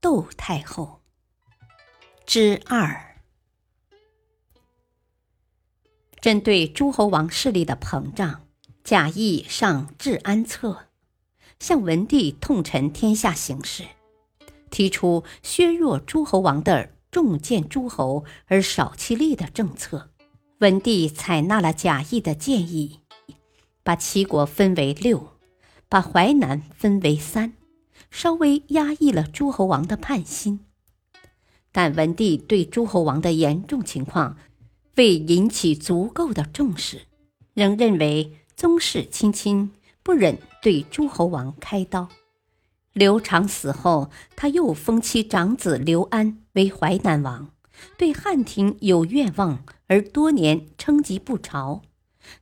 窦太后之二，针对诸侯王势力的膨胀，贾谊上《治安策》，向文帝痛陈天下形势，提出削弱诸侯王的重建诸侯而少其力的政策。文帝采纳了贾谊的建议，把齐国分为六，把淮南分为三。稍微压抑了诸侯王的叛心，但文帝对诸侯王的严重情况未引起足够的重视，仍认为宗室亲亲，不忍对诸侯王开刀。刘长死后，他又封其长子刘安为淮南王，对汉庭有愿望而多年称疾不朝。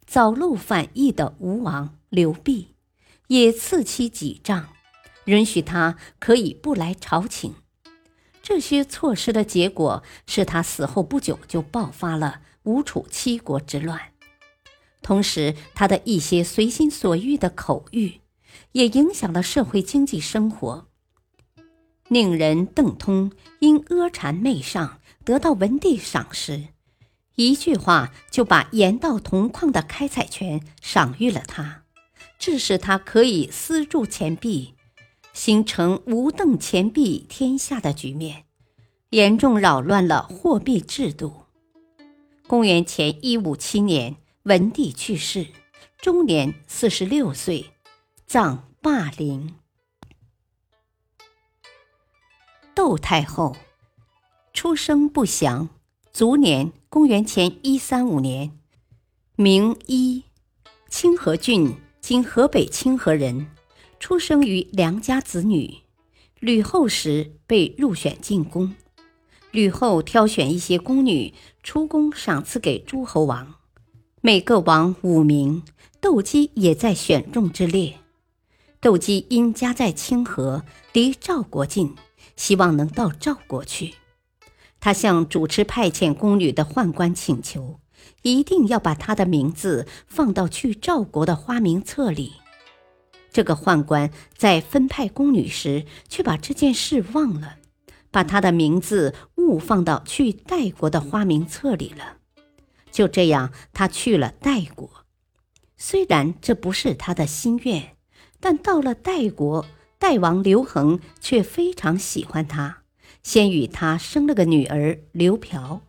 早露反意的吴王刘濞，也赐其几丈。允许他可以不来朝请，这些措施的结果是他死后不久就爆发了吴楚七国之乱。同时，他的一些随心所欲的口谕，也影响了社会经济生活。宁人邓通因阿谗媚上得到文帝赏识，一句话就把盐道铜矿的开采权赏予了他，致使他可以私铸钱币。形成无邓钱币天下的局面，严重扰乱了货币制度。公元前一五七年，文帝去世，终年四十六岁，葬霸陵。窦太后出生不详，卒年公元前一三五年，名一，清河郡（今河北清河人）。出生于良家子女，吕后时被入选进宫。吕后挑选一些宫女出宫赏赐给诸侯王，每个王五名，窦姬也在选中之列。窦姬因家在清河，离赵国近，希望能到赵国去。他向主持派遣宫女的宦官请求，一定要把他的名字放到去赵国的花名册里。这个宦官在分派宫女时，却把这件事忘了，把他的名字误放到去代国的花名册里了。就这样，他去了代国。虽然这不是他的心愿，但到了代国，代王刘恒却非常喜欢他，先与他生了个女儿刘嫖，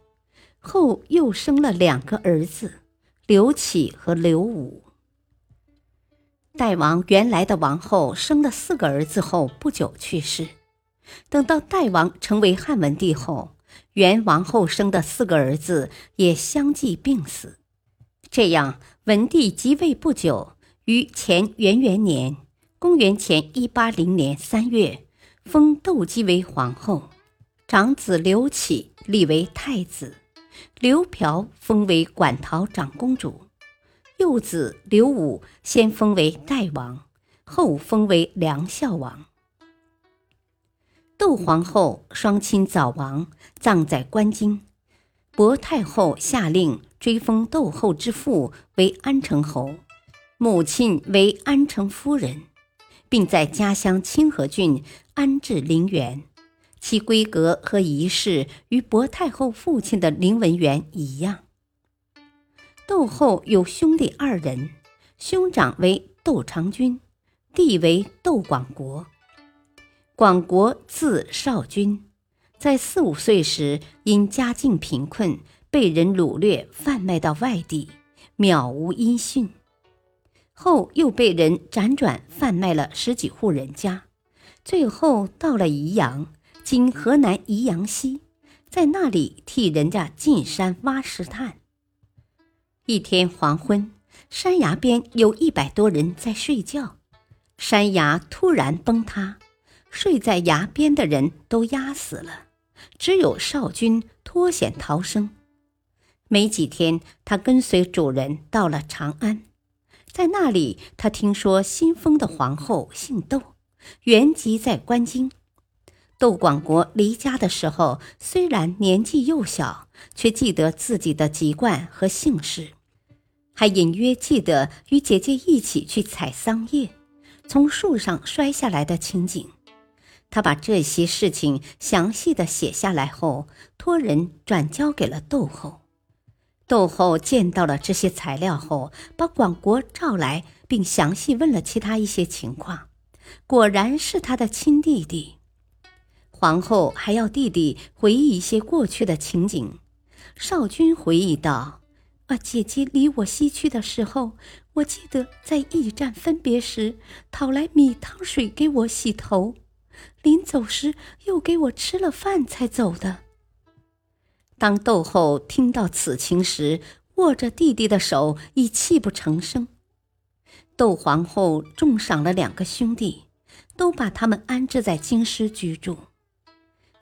后又生了两个儿子刘启和刘武。代王原来的王后生了四个儿子后不久去世，等到代王成为汉文帝后，原王后生的四个儿子也相继病死。这样，文帝即位不久，于前元元年（公元前一八零年）三月，封窦姬为皇后，长子刘启立为太子，刘嫖封为馆陶长公主。幼子刘武先封为代王，后封为梁孝王。窦皇后双亲早亡，葬在关津。薄太后下令追封窦后之父为安成侯，母亲为安成夫人，并在家乡清河郡安置陵园，其规格和仪式与薄太后父亲的陵文园一样。窦后有兄弟二人，兄长为窦长君，弟为窦广国。广国字少君，在四五岁时因家境贫困，被人掳掠贩卖到外地，渺无音讯。后又被人辗转贩卖了十几户人家，最后到了宜阳（今河南宜阳西），在那里替人家进山挖石炭。一天黄昏，山崖边有一百多人在睡觉，山崖突然崩塌，睡在崖边的人都压死了，只有少君脱险逃生。没几天，他跟随主人到了长安，在那里，他听说新封的皇后姓窦，原籍在关京。窦广国离家的时候，虽然年纪幼小，却记得自己的籍贯和姓氏，还隐约记得与姐姐一起去采桑叶，从树上摔下来的情景。他把这些事情详细的写下来后，托人转交给了窦后。窦后见到了这些材料后，把广国召来，并详细问了其他一些情况，果然是他的亲弟弟。皇后还要弟弟回忆一些过去的情景。少君回忆道：“啊，姐姐离我西去的时候，我记得在驿站分别时，讨来米汤水给我洗头。”临走时，又给我吃了饭才走的。当窦后听到此情时，握着弟弟的手已泣不成声。窦皇后重赏了两个兄弟，都把他们安置在京师居住。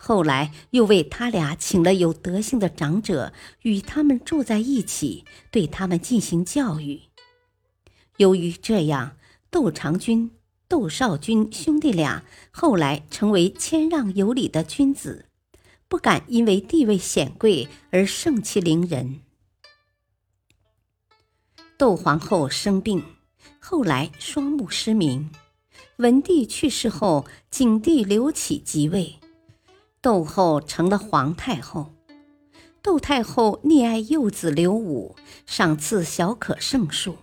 后来又为他俩请了有德性的长者，与他们住在一起，对他们进行教育。由于这样，窦长君。窦少君兄弟俩后来成为谦让有礼的君子，不敢因为地位显贵而盛气凌人。窦皇后生病，后来双目失明。文帝去世后，景帝刘启即位，窦后成了皇太后。窦太后溺爱幼子刘武，赏赐小可圣数，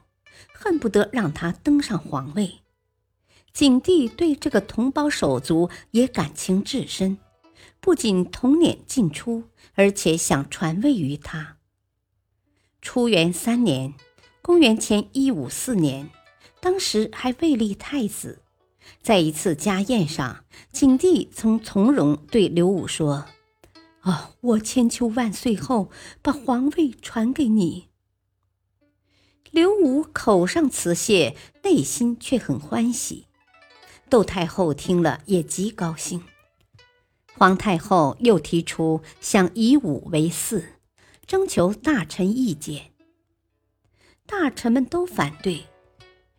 恨不得让他登上皇位。景帝对这个同胞手足也感情至深，不仅同年进出，而且想传位于他。初元三年（公元前一五四年），当时还未立太子，在一次家宴上，景帝曾从容对刘武说：“哦，我千秋万岁后，把皇位传给你。”刘武口上辞谢，内心却很欢喜。窦太后听了也极高兴，皇太后又提出想以武为嗣，征求大臣意见。大臣们都反对，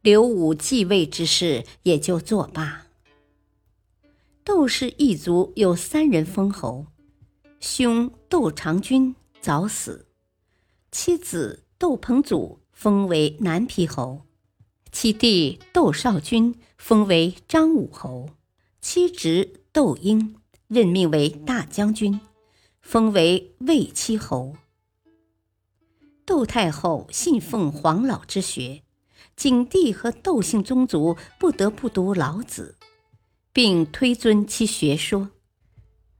刘武继位之事也就作罢。窦氏一族有三人封侯，兄窦长君早死，妻子窦彭祖封为南皮侯。其弟窦少君封为张武侯，妻侄窦婴任命为大将军，封为魏七侯。窦太后信奉黄老之学，景帝和窦姓宗族不得不读老子，并推尊其学说，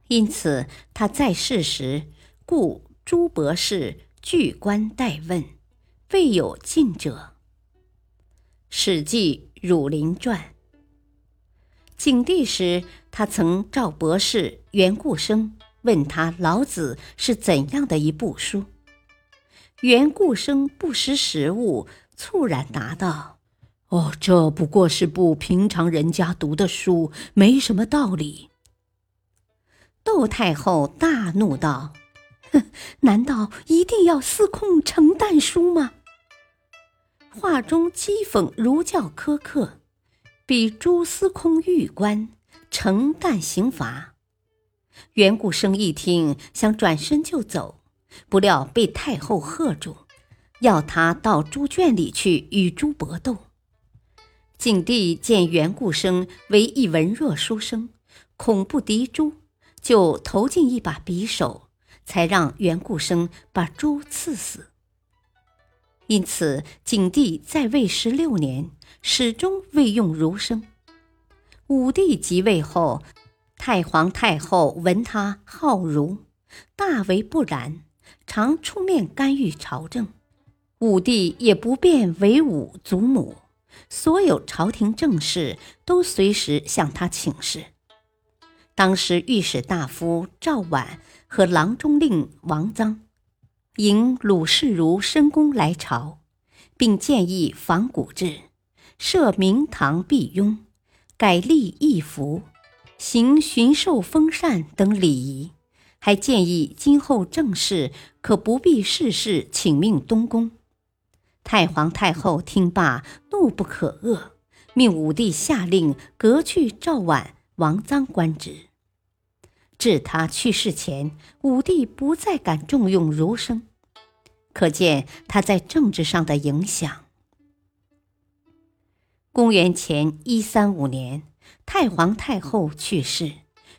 因此他在世时，故诸博士具官待问，未有近者。《史记·儒林传》。景帝时，他曾召博士袁固生问他老子是怎样的一部书。袁固生不识时务，猝然答道：“哦，这不过是部平常人家读的书，没什么道理。”窦太后大怒道：“哼，难道一定要司空承诞书吗？”话中讥讽儒教苛刻，比诸司空狱官承担刑罚。袁固生一听，想转身就走，不料被太后喝住，要他到猪圈里去与猪搏斗。景帝见袁固生为一文弱书生，恐不敌猪，就投进一把匕首，才让袁固生把猪刺死。因此，景帝在位十六年，始终未用儒生。武帝即位后，太皇太后闻他好儒，大为不然，常出面干预朝政。武帝也不便为武祖母，所有朝廷政事都随时向他请示。当时御史大夫赵绾和郎中令王臧。迎鲁士如申公来朝，并建议仿古制，设明堂辟雍，改立义服，行巡狩封禅等礼仪，还建议今后政事可不必事事请命东宫。太皇太后听罢，怒不可遏，命武帝下令革去赵婉、王臧官职。至他去世前，武帝不再敢重用儒生，可见他在政治上的影响。公元前一三五年，太皇太后去世，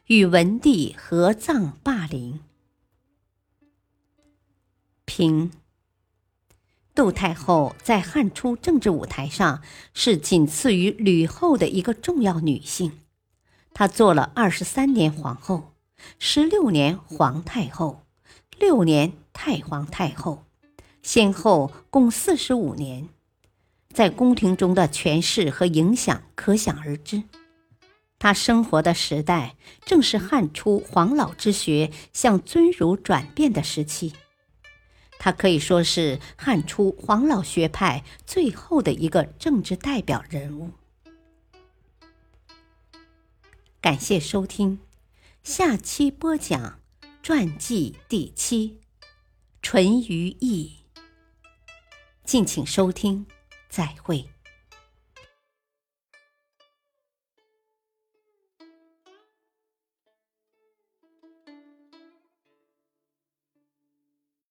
与文帝合葬霸陵。平。窦太后在汉初政治舞台上是仅次于吕后的一个重要女性。她做了二十三年皇后，十六年皇太后，六年太皇太后，先后共四十五年，在宫廷中的权势和影响可想而知。她生活的时代正是汉初黄老之学向尊儒转变的时期。他可以说是汉初黄老学派最后的一个政治代表人物。感谢收听，下期播讲传记第七，淳于意。敬请收听，再会。